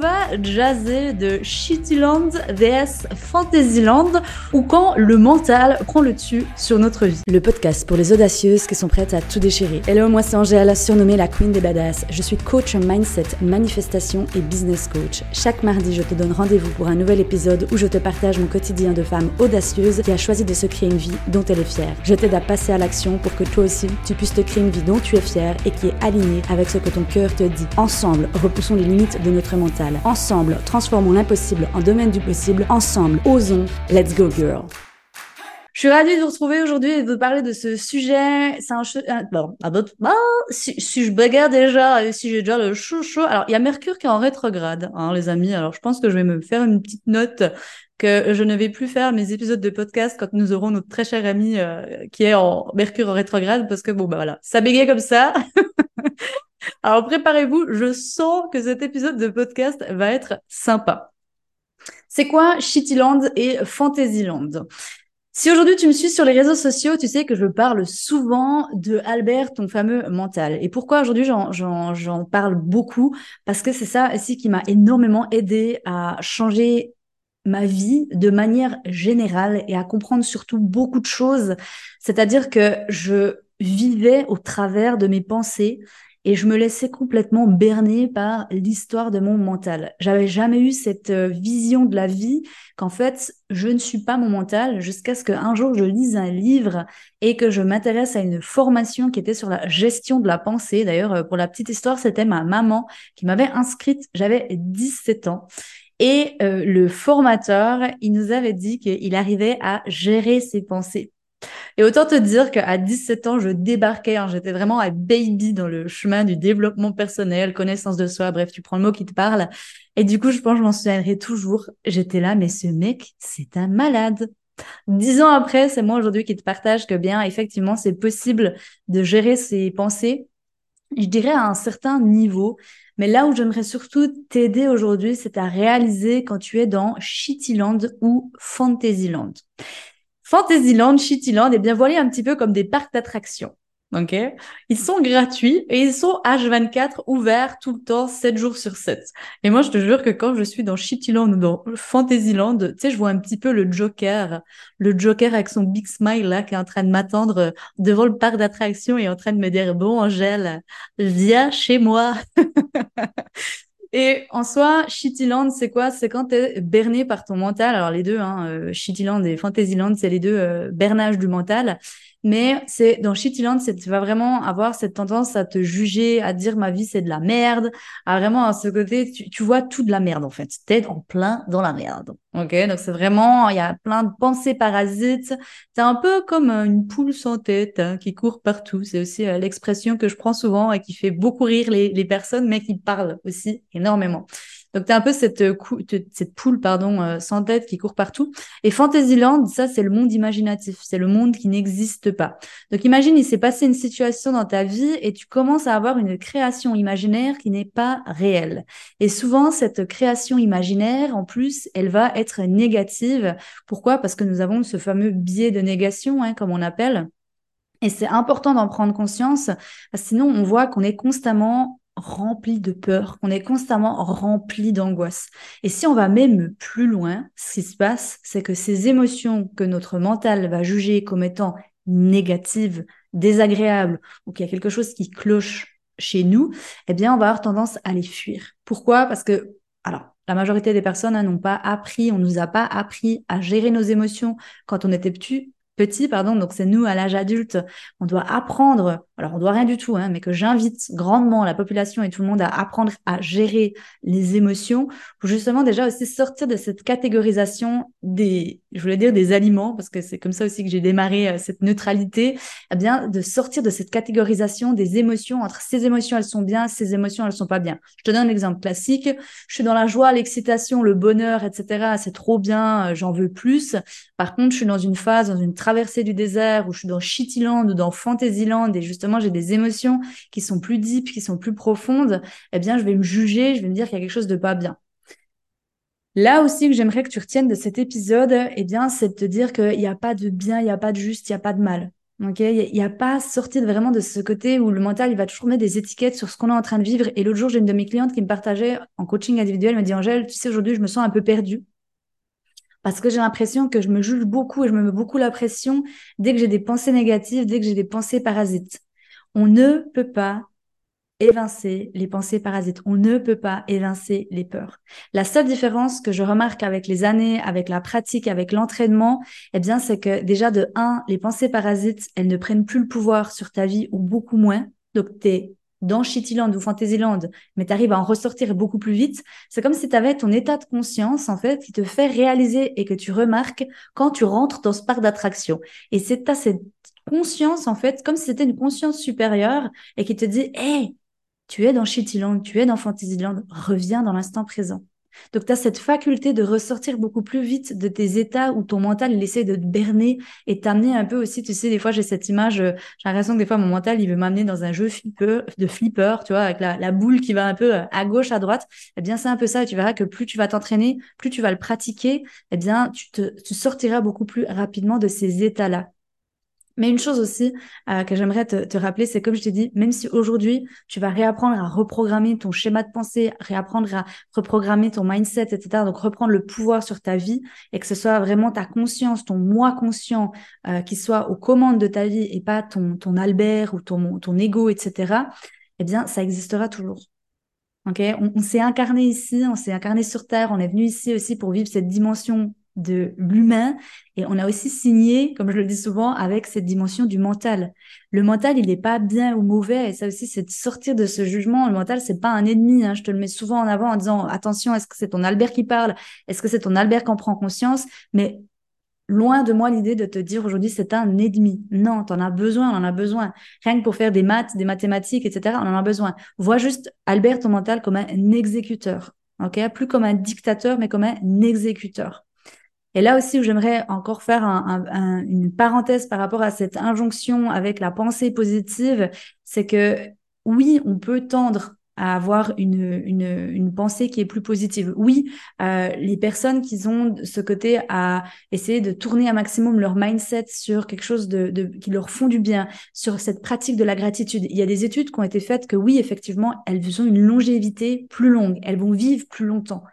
va jazzer de Shittyland vs Fantasyland ou quand le mental prend le dessus sur notre vie. Le podcast pour les audacieuses qui sont prêtes à tout déchirer. Hello, moi c'est Angèle, surnommée la Queen des Badass. Je suis coach mindset, manifestation et business coach. Chaque mardi, je te donne rendez-vous pour un nouvel épisode où je te partage mon quotidien de femme audacieuse qui a choisi de se créer une vie dont elle est fière. Je t'aide à passer à l'action pour que toi aussi, tu puisses te créer une vie dont tu es fière et qui est alignée avec ce que ton cœur te dit. Ensemble, repoussons les limites de notre mental. Ensemble, transformons l'impossible en domaine du possible. Ensemble, osons. Let's go, girl. Je suis ravie de vous retrouver aujourd'hui et de vous parler de ce sujet. C'est un, bon, bon, si, si, je bagarre déjà, si j'ai déjà le chaud chaud. Alors, il y a Mercure qui est en rétrograde, hein, les amis. Alors, je pense que je vais me faire une petite note que je ne vais plus faire mes épisodes de podcast quand nous aurons notre très cher ami euh, qui est en Mercure en rétrograde parce que bon, bah voilà, ça bégaye comme ça. Alors préparez-vous, je sens que cet épisode de podcast va être sympa. C'est quoi Shittyland et Fantasyland? Si aujourd'hui tu me suis sur les réseaux sociaux, tu sais que je parle souvent de Albert, ton fameux mental. Et pourquoi aujourd'hui j'en parle beaucoup? Parce que c'est ça aussi qui m'a énormément aidé à changer ma vie de manière générale et à comprendre surtout beaucoup de choses. C'est-à-dire que je vivais au travers de mes pensées et je me laissais complètement berner par l'histoire de mon mental. J'avais jamais eu cette euh, vision de la vie qu'en fait, je ne suis pas mon mental jusqu'à ce qu'un jour je lise un livre et que je m'intéresse à une formation qui était sur la gestion de la pensée. D'ailleurs, euh, pour la petite histoire, c'était ma maman qui m'avait inscrite, j'avais 17 ans. Et euh, le formateur, il nous avait dit qu'il arrivait à gérer ses pensées. Et autant te dire qu'à 17 ans, je débarquais, hein, j'étais vraiment un baby dans le chemin du développement personnel, connaissance de soi, bref, tu prends le mot qui te parle. Et du coup, je pense que je m'en souviendrai toujours. J'étais là, mais ce mec, c'est un malade. Dix ans après, c'est moi aujourd'hui qui te partage que bien, effectivement, c'est possible de gérer ses pensées, je dirais à un certain niveau. Mais là où j'aimerais surtout t'aider aujourd'hui, c'est à réaliser quand tu es dans Shittyland ou Fantasyland. Fantasyland, Shittyland, et bien voilà un petit peu comme des parcs d'attractions. Ok, ils sont gratuits et ils sont H24 ouverts tout le temps, 7 jours sur 7. Et moi, je te jure que quand je suis dans Shittyland ou dans Fantasyland, tu sais, je vois un petit peu le Joker, le Joker avec son big smile là, qui est en train de m'attendre devant le parc d'attractions et en train de me dire, bon, Angèle, viens chez moi. Et en soi, Shittyland, c'est quoi? C'est quand tu es berné par ton mental. Alors les deux, hein, euh, Shittyland et Fantasyland, c'est les deux euh, bernages du mental. Mais c'est dans Shittyland, tu vas vraiment avoir cette tendance à te juger, à dire ma vie c'est de la merde, à vraiment à ce côté, tu, tu vois tout de la merde en fait. T'es en plein dans la merde. Ok, donc c'est vraiment, il y a plein de pensées parasites. C'est un peu comme euh, une poule sans tête hein, qui court partout. C'est aussi euh, l'expression que je prends souvent et qui fait beaucoup rire les, les personnes, mais qui parle aussi énormément. Donc, tu as un peu cette, euh, cette poule pardon, euh, sans tête qui court partout. Et Fantasyland, ça, c'est le monde imaginatif. C'est le monde qui n'existe pas. Donc, imagine, il s'est passé une situation dans ta vie et tu commences à avoir une création imaginaire qui n'est pas réelle. Et souvent, cette création imaginaire, en plus, elle va être négative. Pourquoi? Parce que nous avons ce fameux biais de négation, hein, comme on appelle. Et c'est important d'en prendre conscience, sinon on voit qu'on est constamment rempli de peur, qu'on est constamment rempli d'angoisse. Et si on va même plus loin, ce qui se passe, c'est que ces émotions que notre mental va juger comme étant négatives, désagréables, ou qu'il y a quelque chose qui cloche chez nous, eh bien, on va avoir tendance à les fuir. Pourquoi? Parce que, alors, la majorité des personnes hein, n'ont pas appris, on nous a pas appris à gérer nos émotions quand on était petit, petit, pardon, donc c'est nous à l'âge adulte, on doit apprendre, alors on doit rien du tout, hein, mais que j'invite grandement la population et tout le monde à apprendre à gérer les émotions pour justement déjà aussi sortir de cette catégorisation des, je voulais dire des aliments, parce que c'est comme ça aussi que j'ai démarré euh, cette neutralité, eh bien de sortir de cette catégorisation des émotions entre ces émotions elles sont bien, ces émotions elles sont pas bien. Je te donne un exemple classique, je suis dans la joie, l'excitation, le bonheur, etc. C'est trop bien, euh, j'en veux plus. Par contre, je suis dans une phase, dans une traversée du désert, où je suis dans Shittyland ou dans Fantasyland, et justement j'ai des émotions qui sont plus deep, qui sont plus profondes, eh bien je vais me juger, je vais me dire qu'il y a quelque chose de pas bien. Là aussi que j'aimerais que tu retiennes de cet épisode, eh bien, c'est de te dire qu'il n'y a pas de bien, il n'y a pas de juste, il n'y a pas de mal. Ok, il n'y a, pas sorti vraiment de ce côté où le mental, il va toujours mettre des étiquettes sur ce qu'on est en train de vivre. Et l'autre jour, j'ai une de mes clientes qui me partageait en coaching individuel, elle me dit Angèle, tu sais, aujourd'hui, je me sens un peu perdue. Parce que j'ai l'impression que je me juge beaucoup et je me mets beaucoup la pression dès que j'ai des pensées négatives, dès que j'ai des pensées parasites. On ne peut pas évincer les pensées parasites. On ne peut pas évincer les peurs. La seule différence que je remarque avec les années, avec la pratique, avec l'entraînement, eh bien, c'est que déjà de un, les pensées parasites, elles ne prennent plus le pouvoir sur ta vie ou beaucoup moins. Donc, tu es dans Shittyland ou Fantasyland, mais tu arrives à en ressortir beaucoup plus vite. C'est comme si tu avais ton état de conscience, en fait, qui te fait réaliser et que tu remarques quand tu rentres dans ce parc d'attraction. Et c'est ta cette conscience, en fait, comme si c'était une conscience supérieure et qui te dit, hé, tu es dans Shittyland, tu es dans Fantasyland, reviens dans l'instant présent. Donc, tu as cette faculté de ressortir beaucoup plus vite de tes états où ton mental, essaie de te berner et t'amener un peu aussi, tu sais, des fois, j'ai cette image, euh, j'ai l'impression que des fois, mon mental, il veut m'amener dans un jeu de flipper, tu vois, avec la, boule qui va un peu euh, à gauche, à droite. Eh bien, c'est un peu ça. Et tu verras que plus tu vas t'entraîner, plus tu vas le pratiquer, eh bien, tu, te, tu sortiras beaucoup plus rapidement de ces états-là. Mais une chose aussi euh, que j'aimerais te, rappeler, c'est comme je t'ai dit, même si aujourd'hui, tu vas réapprendre à reprogrammer ton schéma de pensée, réapprendre à reprogrammer ton mindset, etc., donc reprendre le pouvoir sur ta vie et que ce soit vraiment ta conscience, ton moi conscient euh, qui soit aux commandes de ta vie et pas ton, Albert ou ton, ego, etc., eh bien, ça existera toujours. On s'est incarné ici, on s'est incarné sur Terre, on est venu ici aussi pour vivre cette dimension de l'humain et on a aussi signé, comme je le dis souvent, avec cette dimension du mental. Le mental, il n'est pas bien ou mauvais et ça aussi, c'est de sortir de ce jugement. Le mental, c'est pas un ennemi. Hein. Je te le mets souvent en avant en disant attention, est-ce que c'est ton Albert qui parle? Est-ce que c'est ton Albert qui en prend conscience? Mais loin de moi l'idée de te dire aujourd'hui c'est un ennemi. Non, tu en as besoin, on en a besoin. Rien que pour faire des maths, des mathématiques, etc., on en a besoin. Vois juste Albert, ton mental, comme un exécuteur. ok? Plus comme un dictateur, mais comme un exécuteur. Et là aussi où j'aimerais encore faire une parenthèse par rapport à cette injonction avec la pensée positive, c'est que oui, on peut tendre à avoir une, une, pensée qui est plus positive. Oui, euh, les personnes qui ont ce côté à essayer de tourner un maximum leur mindset sur quelque chose de, qui leur font du bien, sur cette pratique de la gratitude. Il y a des études qui ont été faites que oui, effectivement, elles ont une longévité plus longue, elles vont vivre plus longtemps.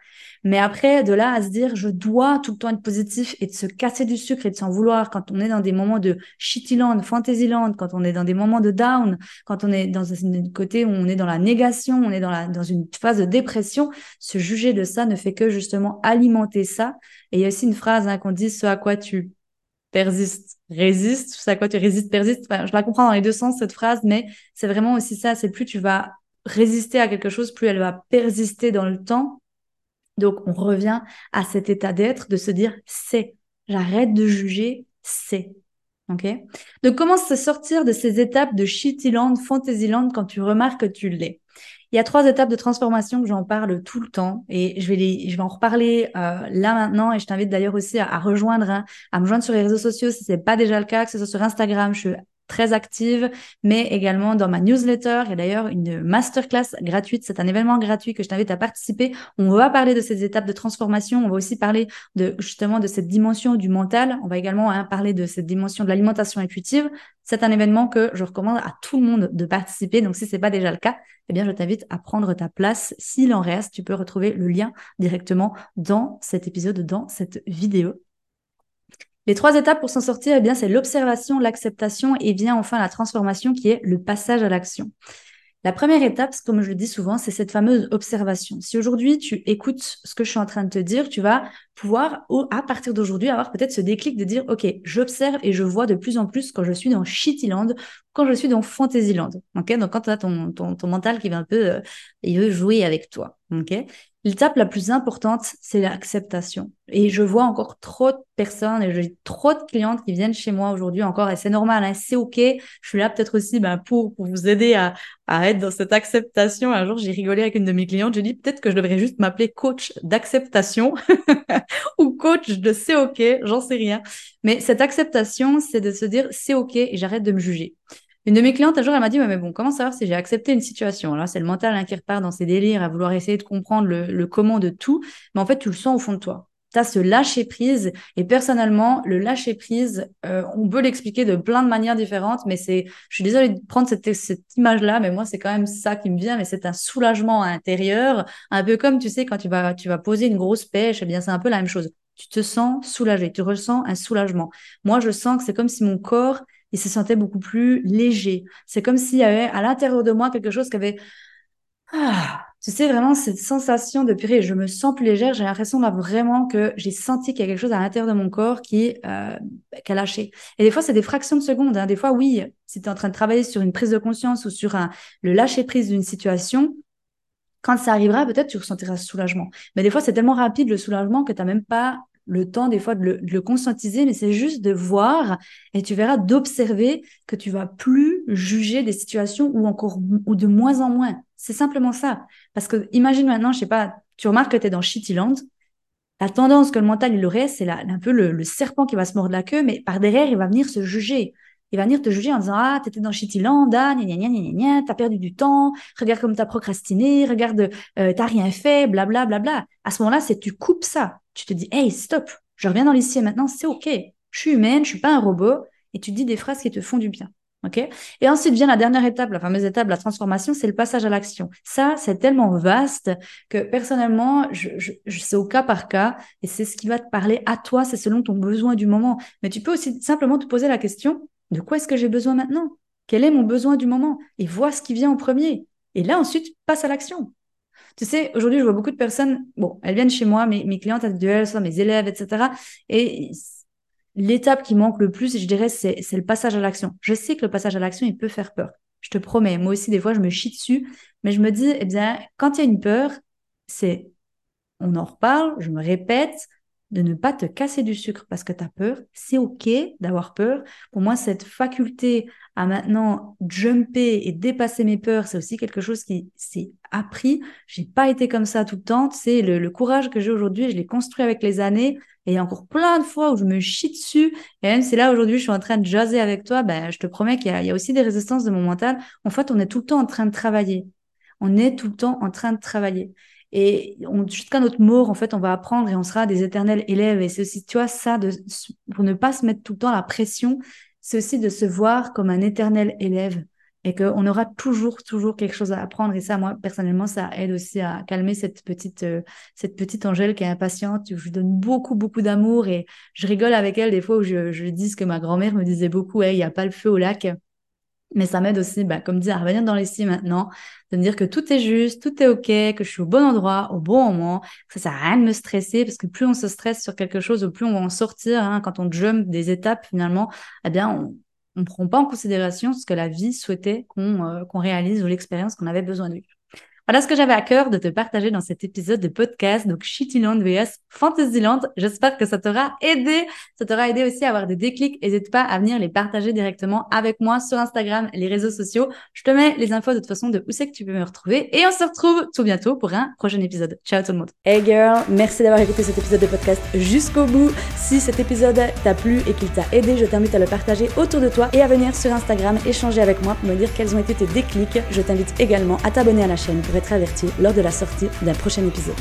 Mais après, de là à se dire, je dois tout le temps être positif et de se casser du sucre et de s'en vouloir quand on est dans des moments de shittyland, fantasyland, quand on est dans des moments de down, quand on est dans un côté où on est dans la négation, on est dans, la, dans une phase de dépression, se juger de ça ne fait que justement alimenter ça. Et il y a aussi une phrase hein, qu'on dit, ce à quoi tu persistes, résistes, ce à quoi tu résistes, persistes. je la comprends dans les deux sens, cette phrase, mais c'est vraiment aussi ça, c'est plus tu vas résister à quelque chose, plus elle va persister dans le temps donc, on revient à cet état d'être, de se dire c'est. J'arrête de juger, c'est. OK? Donc, comment se sortir de ces étapes de Shittyland, Fantasyland quand tu remarques que tu l'es? Il y a trois étapes de transformation que j'en parle tout le temps et je vais, les, je vais en reparler euh, là maintenant et je t'invite d'ailleurs aussi à, rejoindre, hein, à me joindre sur les réseaux sociaux si ce n'est pas déjà le cas, que ce soit sur Instagram, je très active, mais également dans ma newsletter. Il y a d'ailleurs une masterclass gratuite. C'est un événement gratuit que je t'invite à participer. On va parler de ces étapes de transformation. On va aussi parler de justement de cette dimension du mental. On va également hein, parler de cette dimension de l'alimentation intuitive. C'est un événement que je recommande à tout le monde de participer. Donc, si c'est pas déjà le cas, eh bien, je t'invite à prendre ta place. S'il en reste, tu peux retrouver le lien directement dans cet épisode, dans cette vidéo. Les trois étapes pour s'en sortir, eh bien, c'est l'observation, l'acceptation et vient enfin la transformation qui est le passage à l'action. La première étape, comme je le dis souvent, c'est cette fameuse observation. Si aujourd'hui tu écoutes ce que je suis en train de te dire, tu vas pouvoir, à partir d'aujourd'hui, avoir peut-être ce déclic de dire, OK, j'observe et je vois de plus en plus quand je suis dans Shittyland, quand je suis dans Fantasyland. OK? Donc, quand tu as ton, ton, mental qui va un peu, euh, il veut jouer avec toi. OK? L'étape la plus importante, c'est l'acceptation. Et je vois encore trop de personnes et j'ai trop de clientes qui viennent chez moi aujourd'hui encore et c'est normal, hein, c'est OK. Je suis là peut-être aussi ben, pour, pour vous aider à, être dans cette acceptation. Un jour, j'ai rigolé avec une de mes clientes. Je dis peut-être que je devrais juste m'appeler coach d'acceptation ou coach de c'est OK, j'en sais rien. Mais cette acceptation, c'est de se dire c'est OK et j'arrête de me juger. Une de mes clientes, un jour, elle m'a dit, mais bon, comment savoir si j'ai accepté une situation? Là, c'est le mental hein, qui repart dans ses délires, à vouloir essayer de comprendre le, comment de tout. Mais en fait, tu le sens au fond de toi. tu as ce lâcher prise. Et personnellement, le lâcher prise, euh, on peut l'expliquer de plein de manières différentes, mais c'est, je suis désolée de prendre cette, cette image-là, mais moi, c'est quand même ça qui me vient, mais c'est un soulagement intérieur, un peu comme, tu sais, quand tu vas, tu vas poser une grosse pêche, eh bien, c'est un peu la même chose. Tu te sens soulagé, tu ressens un soulagement. Moi, je sens que c'est comme si mon corps, il se sentait beaucoup plus léger. C'est comme s'il y avait à l'intérieur de moi quelque chose qui avait, ah, tu sais, vraiment cette sensation de purée, je me sens plus légère, j'ai l'impression là vraiment que j'ai senti qu'il y a quelque chose à l'intérieur de mon corps qui, euh, qui a lâché. Et des fois, c'est des fractions de secondes. Hein. Des fois, oui, si tu es en train de travailler sur une prise de conscience ou sur un, le lâcher prise d'une situation, quand ça arrivera, peut-être tu ressentiras ce soulagement. Mais des fois, c'est tellement rapide le soulagement que tu n'as même pas le temps des fois de le, le conscientiser, mais c'est juste de voir et tu verras d'observer que tu vas plus juger des situations ou encore ou de moins en moins. C'est simplement ça. Parce que imagine maintenant, je sais pas, tu remarques que tu es dans Shittyland, la tendance que le mental il aurait, c'est un peu le, serpent qui va se mordre la queue, mais par derrière, il va venir se juger. Il va venir te juger en disant Ah, t'étais dans Shittyland, ah, gna gna gna gna t'as perdu du temps, regarde comme t'as procrastiné, regarde, euh, t'as rien fait, blablabla. Bla, bla. À ce moment-là, c'est tu coupes ça. Tu te dis Hey, stop, je reviens dans l'ici maintenant, c'est OK. Je suis humaine, je suis pas un robot, et tu dis des phrases qui te font du bien. OK? Et ensuite vient la dernière étape, la fameuse étape, la transformation, c'est le passage à l'action. Ça, c'est tellement vaste que personnellement, je, je, je c'est au cas par cas et c'est ce qui va te parler à toi, c'est selon ton besoin du moment. Mais tu peux aussi simplement te poser la question, de quoi est-ce que j'ai besoin maintenant? Quel est mon besoin du moment? Et vois ce qui vient en premier. Et là, ensuite, passe à l'action. Tu sais, aujourd'hui, je vois beaucoup de personnes, bon, elles viennent chez moi, mes, clientes individuelles, mes élèves, etc. Et l'étape qui manque le plus, je dirais, c'est le passage à l'action. Je sais que le passage à l'action, il peut faire peur. Je te promets. Moi aussi, des fois, je me chie dessus. Mais je me dis, eh bien, quand il y a une peur, c'est, on en reparle, je me répète, de ne pas te casser du sucre parce que tu as peur. C'est OK d'avoir peur. Pour moi, cette faculté à maintenant jumper et dépasser mes peurs, c'est aussi quelque chose qui s'est appris. J'ai pas été comme ça tout le temps. C'est le, le, courage que j'ai aujourd'hui, je l'ai construit avec les années. Et il y a encore plein de fois où je me chie dessus. Et même si là, aujourd'hui, je suis en train de jaser avec toi, ben, je te promets qu'il y, y, a aussi des résistances de mon mental. En fait, on est tout le temps en train de travailler. On est tout le temps en train de travailler. Et jusqu'à notre mort, en fait, on va apprendre et on sera des éternels élèves. Et c'est aussi, tu vois, ça, de, pour ne pas se mettre tout le temps la pression, c'est aussi de se voir comme un éternel élève et qu'on aura toujours, toujours quelque chose à apprendre. Et ça, moi, personnellement, ça aide aussi à calmer cette petite, euh, cette petite Angèle qui est impatiente. Je lui donne beaucoup, beaucoup d'amour et je rigole avec elle des fois où je, je dis ce que ma grand-mère me disait beaucoup, il n'y a pas le feu au lac. Mais ça m'aide aussi, bah, comme dit, à revenir dans si maintenant, de me dire que tout est juste, tout est OK, que je suis au bon endroit, au bon moment, que ça sert à rien de me stresser, parce que plus on se stresse sur quelque chose, plus on va en sortir. Hein, quand on jump des étapes, finalement, eh bien, on ne prend pas en considération ce que la vie souhaitait qu'on euh, réalise ou l'expérience qu'on avait besoin de vivre. Voilà ce que j'avais à cœur de te partager dans cet épisode de podcast, donc Shittyland vs Fantasyland. J'espère que ça t'aura aidé. Ça t'aura aidé aussi à avoir des déclics. N'hésite pas à venir les partager directement avec moi sur Instagram, les réseaux sociaux. Je te mets les infos de toute façon de où c'est que tu peux me retrouver. Et on se retrouve tout bientôt pour un prochain épisode. Ciao tout le monde. Hey girl, merci d'avoir écouté cet épisode de podcast jusqu'au bout. Si cet épisode t'a plu et qu'il t'a aidé, je t'invite à le partager autour de toi et à venir sur Instagram échanger avec moi pour me dire quels ont été tes déclics. Je t'invite également à t'abonner à la chaîne pour être averti lors de la sortie d'un prochain épisode.